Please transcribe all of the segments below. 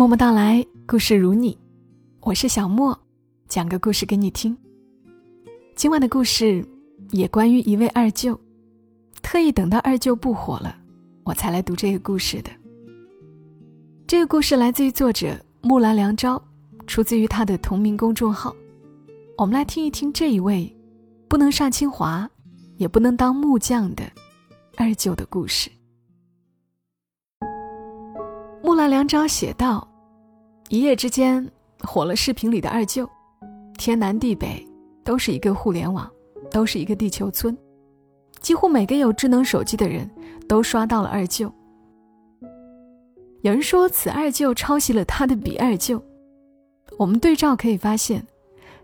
默默到来，故事如你，我是小莫，讲个故事给你听。今晚的故事也关于一位二舅，特意等到二舅不火了，我才来读这个故事的。这个故事来自于作者木兰良昭，出自于他的同名公众号。我们来听一听这一位不能上清华，也不能当木匠的二舅的故事。木兰良昭写道：“一夜之间火了视频里的二舅，天南地北都是一个互联网，都是一个地球村，几乎每个有智能手机的人都刷到了二舅。有人说此二舅抄袭了他的彼二舅，我们对照可以发现，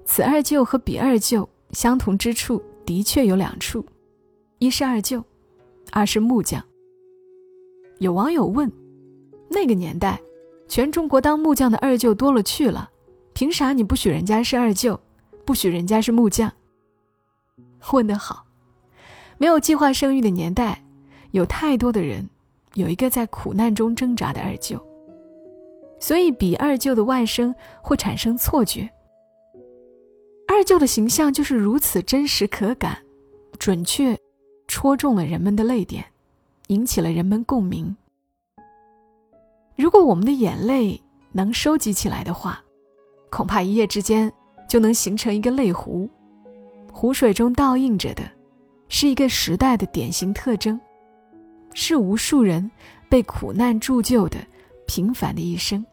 此二舅和彼二舅相同之处的确有两处，一是二舅，二是木匠。有网友问。”那个年代，全中国当木匠的二舅多了去了，凭啥你不许人家是二舅，不许人家是木匠？问得好，没有计划生育的年代，有太多的人有一个在苦难中挣扎的二舅，所以比二舅的外甥会产生错觉。二舅的形象就是如此真实可感，准确，戳中了人们的泪点，引起了人们共鸣。如果我们的眼泪能收集起来的话，恐怕一夜之间就能形成一个泪湖。湖水中倒映着的，是一个时代的典型特征，是无数人被苦难铸就的平凡的一生。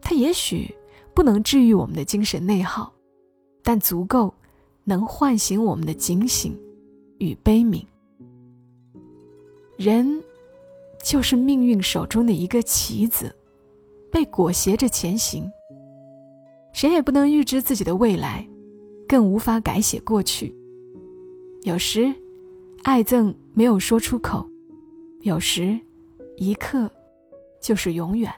它也许不能治愈我们的精神内耗，但足够能唤醒我们的警醒与悲悯。人。就是命运手中的一个棋子，被裹挟着前行。谁也不能预知自己的未来，更无法改写过去。有时，爱憎没有说出口；有时，一刻就是永远，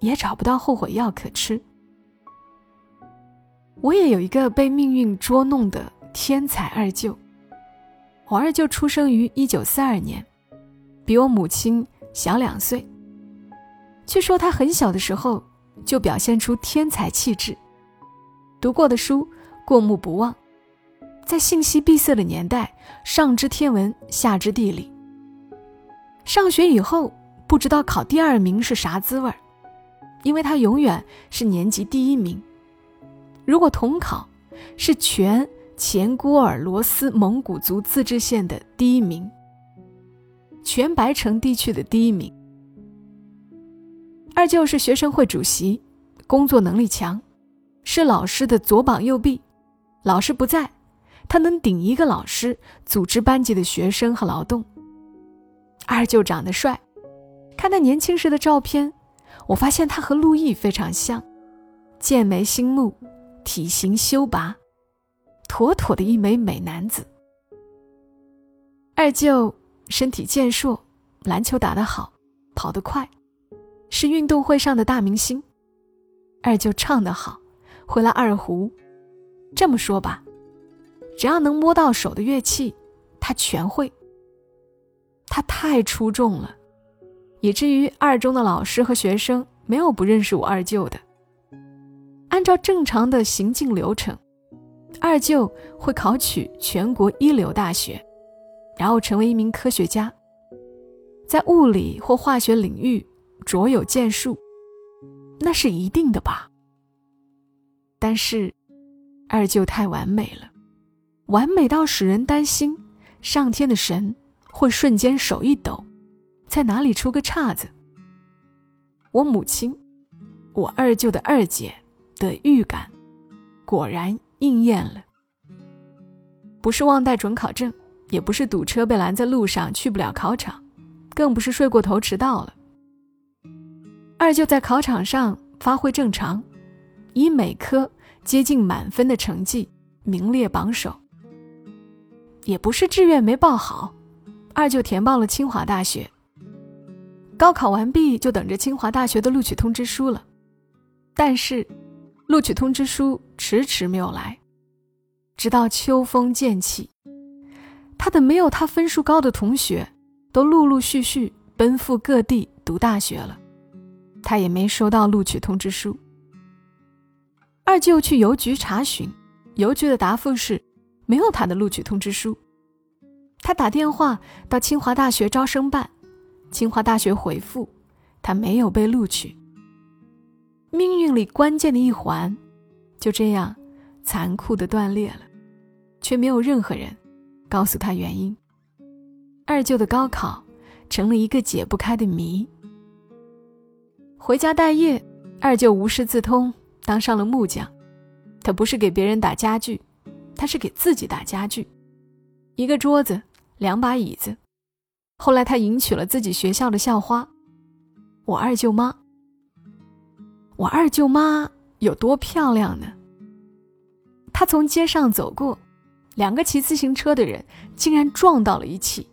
也找不到后悔药可吃。我也有一个被命运捉弄的天才二舅。我二舅出生于一九四二年。比我母亲小两岁。据说他很小的时候就表现出天才气质，读过的书过目不忘，在信息闭塞的年代，上知天文，下知地理。上学以后不知道考第二名是啥滋味儿，因为他永远是年级第一名。如果统考，是全前郭尔罗斯蒙古族自治县的第一名。全白城地区的第一名。二舅是学生会主席，工作能力强，是老师的左膀右臂。老师不在，他能顶一个老师，组织班级的学生和劳动。二舅长得帅，看他年轻时的照片，我发现他和陆毅非常像，剑眉星目，体型修拔，妥妥的一枚美男子。二舅。身体健硕，篮球打得好，跑得快，是运动会上的大明星。二舅唱得好，会拉二胡。这么说吧，只要能摸到手的乐器，他全会。他太出众了，以至于二中的老师和学生没有不认识我二舅的。按照正常的行进流程，二舅会考取全国一流大学。然后成为一名科学家，在物理或化学领域卓有建树，那是一定的吧。但是，二舅太完美了，完美到使人担心上天的神会瞬间手一抖，在哪里出个岔子。我母亲，我二舅的二姐的预感，果然应验了，不是忘带准考证。也不是堵车被拦在路上去不了考场，更不是睡过头迟到了。二舅在考场上发挥正常，以每科接近满分的成绩名列榜首。也不是志愿没报好，二舅填报了清华大学。高考完毕就等着清华大学的录取通知书了，但是录取通知书迟迟没有来，直到秋风渐起。他的没有他分数高的同学，都陆陆续续奔赴各地读大学了。他也没收到录取通知书。二舅去邮局查询，邮局的答复是没有他的录取通知书。他打电话到清华大学招生办，清华大学回复他没有被录取。命运里关键的一环，就这样残酷的断裂了，却没有任何人告诉他原因。二舅的高考成了一个解不开的谜。回家待业，二舅无师自通，当上了木匠。他不是给别人打家具，他是给自己打家具。一个桌子，两把椅子。后来他迎娶了自己学校的校花，我二舅妈。我二舅妈有多漂亮呢？她从街上走过，两个骑自行车的人竟然撞到了一起。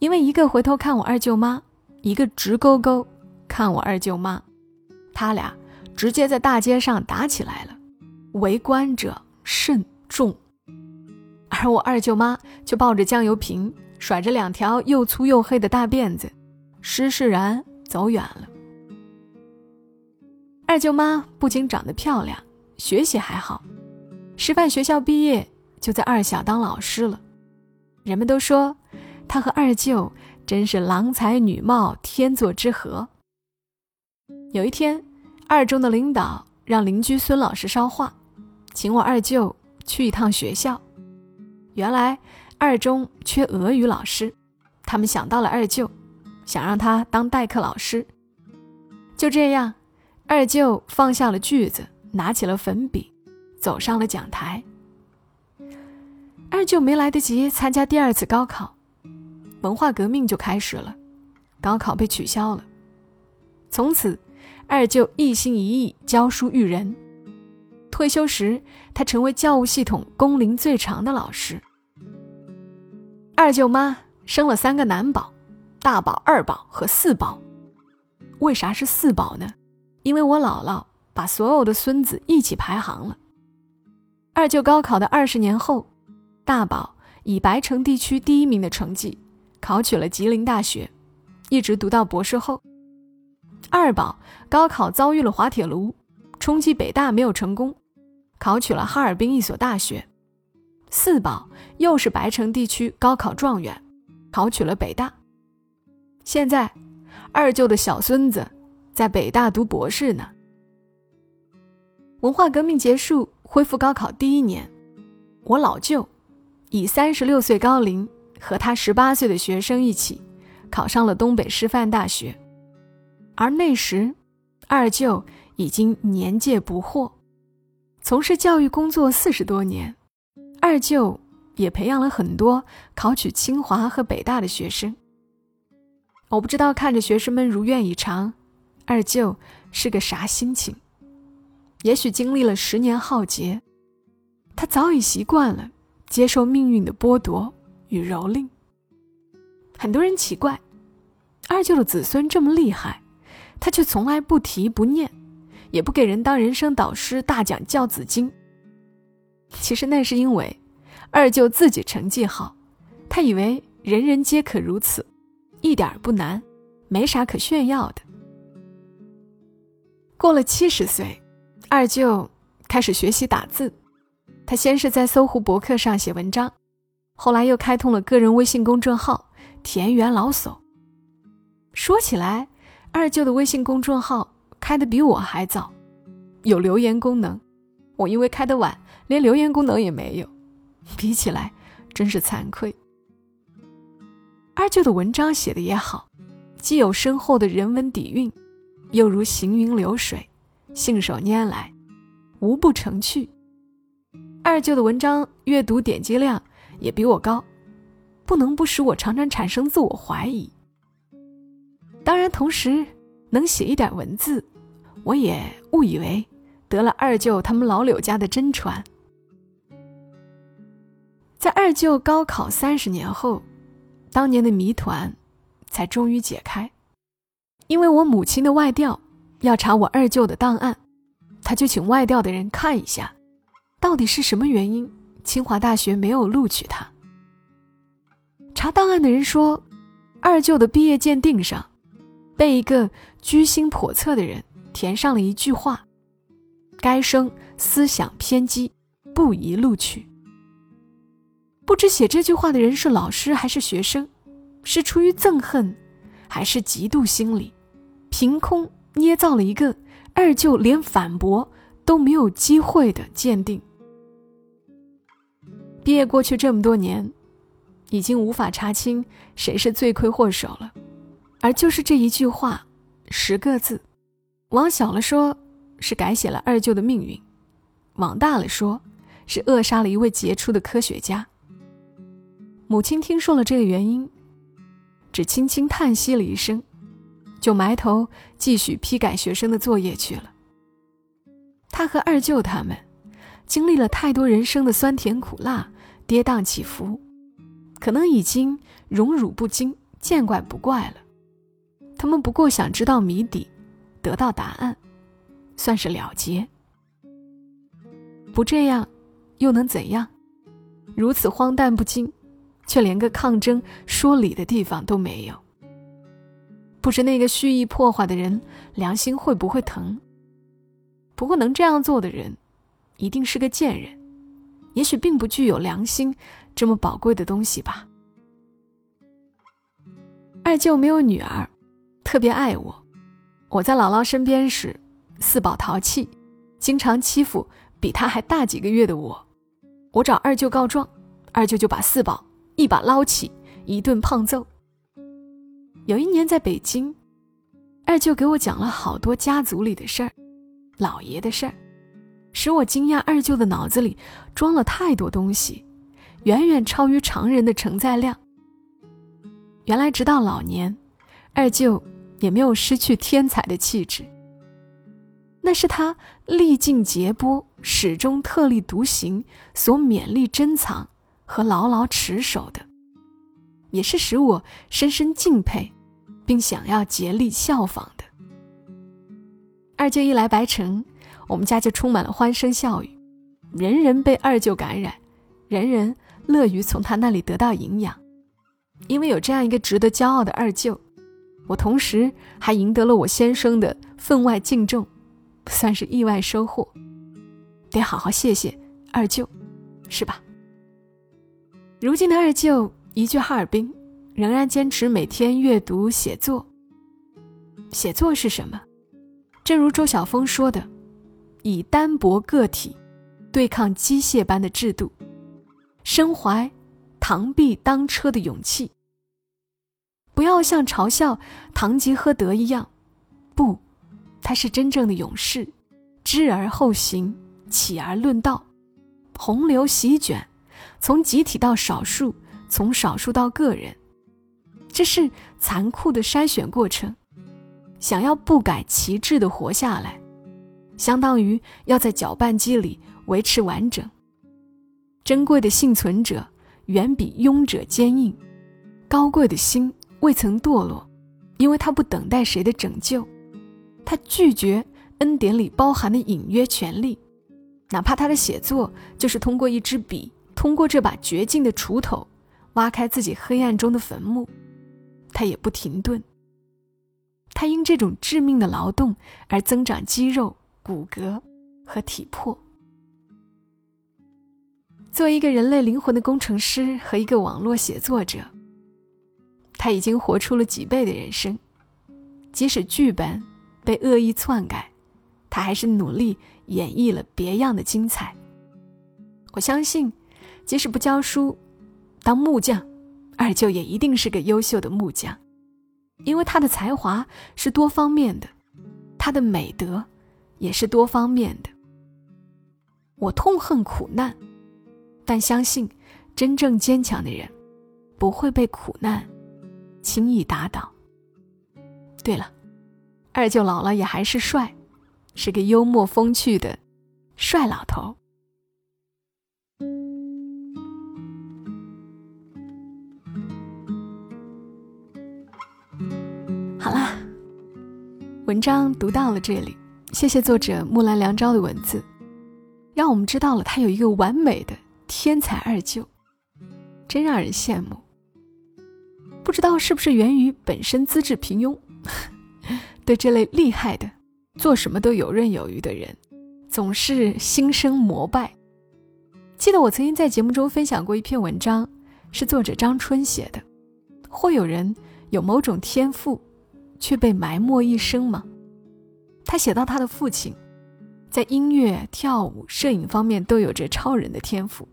因为一个回头看我二舅妈，一个直勾勾看我二舅妈，他俩直接在大街上打起来了，围观者甚众。而我二舅妈就抱着酱油瓶，甩着两条又粗又黑的大辫子，施施然走远了。二舅妈不仅长得漂亮，学习还好，师范学校毕业就在二小当老师了，人们都说。他和二舅真是郎才女貌，天作之合。有一天，二中的领导让邻居孙老师捎话，请我二舅去一趟学校。原来二中缺俄语老师，他们想到了二舅，想让他当代课老师。就这样，二舅放下了锯子，拿起了粉笔，走上了讲台。二舅没来得及参加第二次高考。文化革命就开始了，高考被取消了。从此，二舅一心一意教书育人。退休时，他成为教务系统工龄最长的老师。二舅妈生了三个男宝，大宝、二宝和四宝。为啥是四宝呢？因为我姥姥把所有的孙子一起排行了。二舅高考的二十年后，大宝以白城地区第一名的成绩。考取了吉林大学，一直读到博士后。二宝高考遭遇了滑铁卢，冲击北大没有成功，考取了哈尔滨一所大学。四宝又是白城地区高考状元，考取了北大。现在，二舅的小孙子在北大读博士呢。文化革命结束，恢复高考第一年，我老舅以三十六岁高龄。和他十八岁的学生一起，考上了东北师范大学。而那时，二舅已经年届不惑，从事教育工作四十多年，二舅也培养了很多考取清华和北大的学生。我不知道看着学生们如愿以偿，二舅是个啥心情。也许经历了十年浩劫，他早已习惯了接受命运的剥夺。与蹂躏，很多人奇怪，二舅的子孙这么厉害，他却从来不提不念，也不给人当人生导师，大讲教子经。其实那是因为二舅自己成绩好，他以为人人皆可如此，一点不难，没啥可炫耀的。过了七十岁，二舅开始学习打字，他先是在搜狐博客上写文章。后来又开通了个人微信公众号“田园老叟”。说起来，二舅的微信公众号开的比我还早，有留言功能。我因为开的晚，连留言功能也没有。比起来，真是惭愧。二舅的文章写的也好，既有深厚的人文底蕴，又如行云流水，信手拈来，无不成趣。二舅的文章阅读点击量。也比我高，不能不使我常常产生自我怀疑。当然，同时能写一点文字，我也误以为得了二舅他们老柳家的真传。在二舅高考三十年后，当年的谜团才终于解开。因为我母亲的外调要查我二舅的档案，他就请外调的人看一下，到底是什么原因。清华大学没有录取他。查档案的人说，二舅的毕业鉴定上，被一个居心叵测的人填上了一句话：“该生思想偏激，不宜录取。”不知写这句话的人是老师还是学生，是出于憎恨，还是嫉妒心理，凭空捏造了一个二舅连反驳都没有机会的鉴定。毕业过去这么多年，已经无法查清谁是罪魁祸首了，而就是这一句话，十个字，往小了说，是改写了二舅的命运；往大了说，是扼杀了一位杰出的科学家。母亲听说了这个原因，只轻轻叹息了一声，就埋头继续批改学生的作业去了。他和二舅他们经历了太多人生的酸甜苦辣、跌宕起伏，可能已经荣辱不惊、见怪不怪了。他们不过想知道谜底，得到答案，算是了结。不这样，又能怎样？如此荒诞不经。却连个抗争说理的地方都没有。不知那个蓄意破坏的人良心会不会疼？不过能这样做的人，一定是个贱人，也许并不具有良心这么宝贵的东西吧。二舅没有女儿，特别爱我。我在姥姥身边时，四宝淘气，经常欺负比他还大几个月的我。我找二舅告状，二舅就把四宝。一把捞起，一顿胖揍。有一年在北京，二舅给我讲了好多家族里的事儿，老爷的事儿，使我惊讶。二舅的脑子里装了太多东西，远远超于常人的承载量。原来，直到老年，二舅也没有失去天才的气质。那是他历尽劫波，始终特立独行所勉力珍藏。和牢牢持守的，也是使我深深敬佩，并想要竭力效仿的。二舅一来白城，我们家就充满了欢声笑语，人人被二舅感染，人人乐于从他那里得到营养。因为有这样一个值得骄傲的二舅，我同时还赢得了我先生的分外敬重，算是意外收获。得好好谢谢二舅，是吧？如今的二舅移居哈尔滨，仍然坚持每天阅读写作。写作是什么？正如周晓峰说的：“以单薄个体对抗机械般的制度，身怀螳臂当车的勇气。不要像嘲笑堂吉诃德一样，不，他是真正的勇士，知而后行，起而论道，洪流席卷。”从集体到少数，从少数到个人，这是残酷的筛选过程。想要不改旗帜的活下来，相当于要在搅拌机里维持完整。珍贵的幸存者远比庸者坚硬，高贵的心未曾堕落，因为他不等待谁的拯救，他拒绝恩典里包含的隐约权利，哪怕他的写作就是通过一支笔。通过这把绝境的锄头，挖开自己黑暗中的坟墓，他也不停顿。他因这种致命的劳动而增长肌肉、骨骼和体魄。作为一个人类灵魂的工程师和一个网络写作者，他已经活出了几倍的人生。即使剧本被恶意篡改，他还是努力演绎了别样的精彩。我相信。即使不教书，当木匠，二舅也一定是个优秀的木匠，因为他的才华是多方面的，他的美德也是多方面的。我痛恨苦难，但相信真正坚强的人不会被苦难轻易打倒。对了，二舅老了也还是帅，是个幽默风趣的帅老头。好啦文章读到了这里，谢谢作者木兰良昭的文字，让我们知道了他有一个完美的天才二舅，真让人羡慕。不知道是不是源于本身资质平庸，对这类厉害的、做什么都游刃有余的人，总是心生膜拜。记得我曾经在节目中分享过一篇文章，是作者张春写的。会有人有某种天赋，却被埋没一生吗？他写到他的父亲，在音乐、跳舞、摄影方面都有着超人的天赋，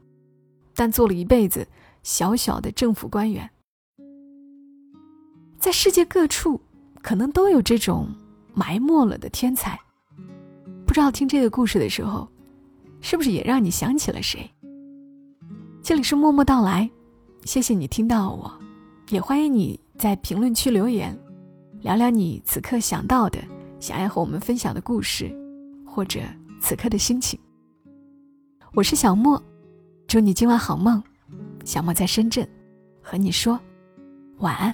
但做了一辈子小小的政府官员。在世界各处，可能都有这种埋没了的天才。不知道听这个故事的时候，是不是也让你想起了谁？这里是默默到来，谢谢你听到我，也欢迎你在评论区留言，聊聊你此刻想到的、想要和我们分享的故事，或者此刻的心情。我是小莫，祝你今晚好梦。小莫在深圳，和你说晚安。